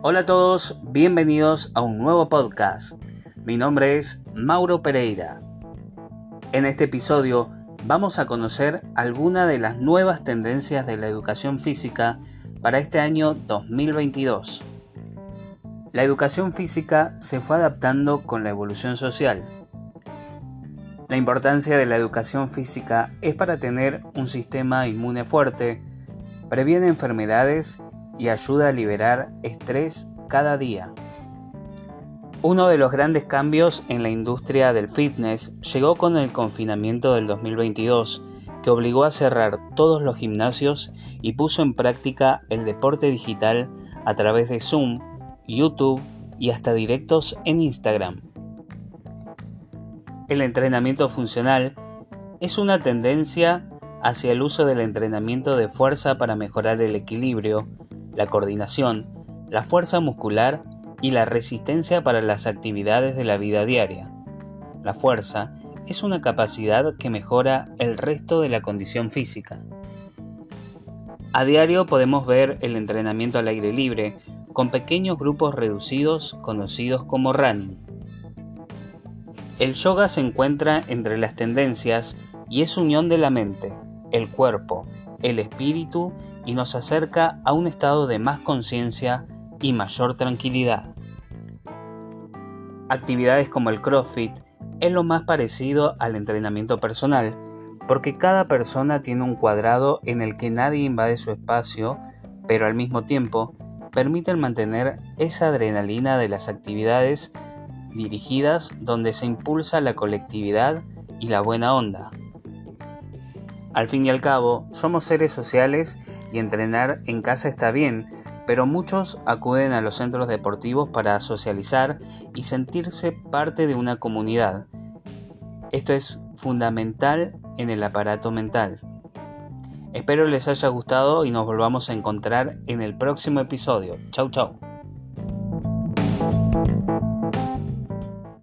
Hola a todos, bienvenidos a un nuevo podcast. Mi nombre es Mauro Pereira. En este episodio vamos a conocer algunas de las nuevas tendencias de la educación física para este año 2022. La educación física se fue adaptando con la evolución social. La importancia de la educación física es para tener un sistema inmune fuerte, previene enfermedades y ayuda a liberar estrés cada día. Uno de los grandes cambios en la industria del fitness llegó con el confinamiento del 2022, que obligó a cerrar todos los gimnasios y puso en práctica el deporte digital a través de Zoom, YouTube y hasta directos en Instagram. El entrenamiento funcional es una tendencia hacia el uso del entrenamiento de fuerza para mejorar el equilibrio, la coordinación, la fuerza muscular y la resistencia para las actividades de la vida diaria. La fuerza es una capacidad que mejora el resto de la condición física. A diario podemos ver el entrenamiento al aire libre con pequeños grupos reducidos conocidos como running. El yoga se encuentra entre las tendencias y es unión de la mente, el cuerpo, el espíritu y nos acerca a un estado de más conciencia y mayor tranquilidad. Actividades como el CrossFit es lo más parecido al entrenamiento personal, porque cada persona tiene un cuadrado en el que nadie invade su espacio, pero al mismo tiempo permiten mantener esa adrenalina de las actividades dirigidas donde se impulsa la colectividad y la buena onda. Al fin y al cabo, somos seres sociales y entrenar en casa está bien, pero muchos acuden a los centros deportivos para socializar y sentirse parte de una comunidad. Esto es fundamental en el aparato mental. Espero les haya gustado y nos volvamos a encontrar en el próximo episodio. Chau chau.